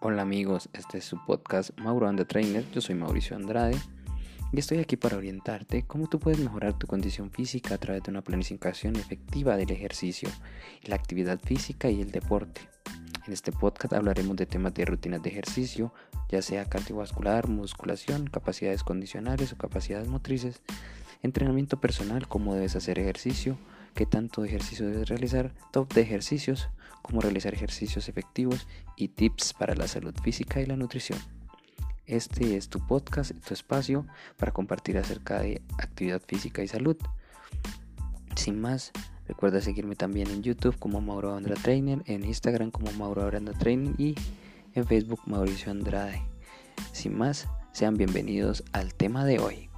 Hola amigos, este es su podcast Mauro Anda Trainer, yo soy Mauricio Andrade y estoy aquí para orientarte cómo tú puedes mejorar tu condición física a través de una planificación efectiva del ejercicio, la actividad física y el deporte. En este podcast hablaremos de temas de rutinas de ejercicio, ya sea cardiovascular, musculación, capacidades condicionales o capacidades motrices, entrenamiento personal, cómo debes hacer ejercicio, qué tanto ejercicio debes realizar, top de ejercicios, cómo realizar ejercicios efectivos y tips para la salud física y la nutrición. Este es tu podcast, tu espacio para compartir acerca de actividad física y salud. Sin más, recuerda seguirme también en YouTube como Mauro Andra Trainer, en Instagram como Mauro Andra Trainer y en Facebook Mauricio Andrade. Sin más, sean bienvenidos al tema de hoy.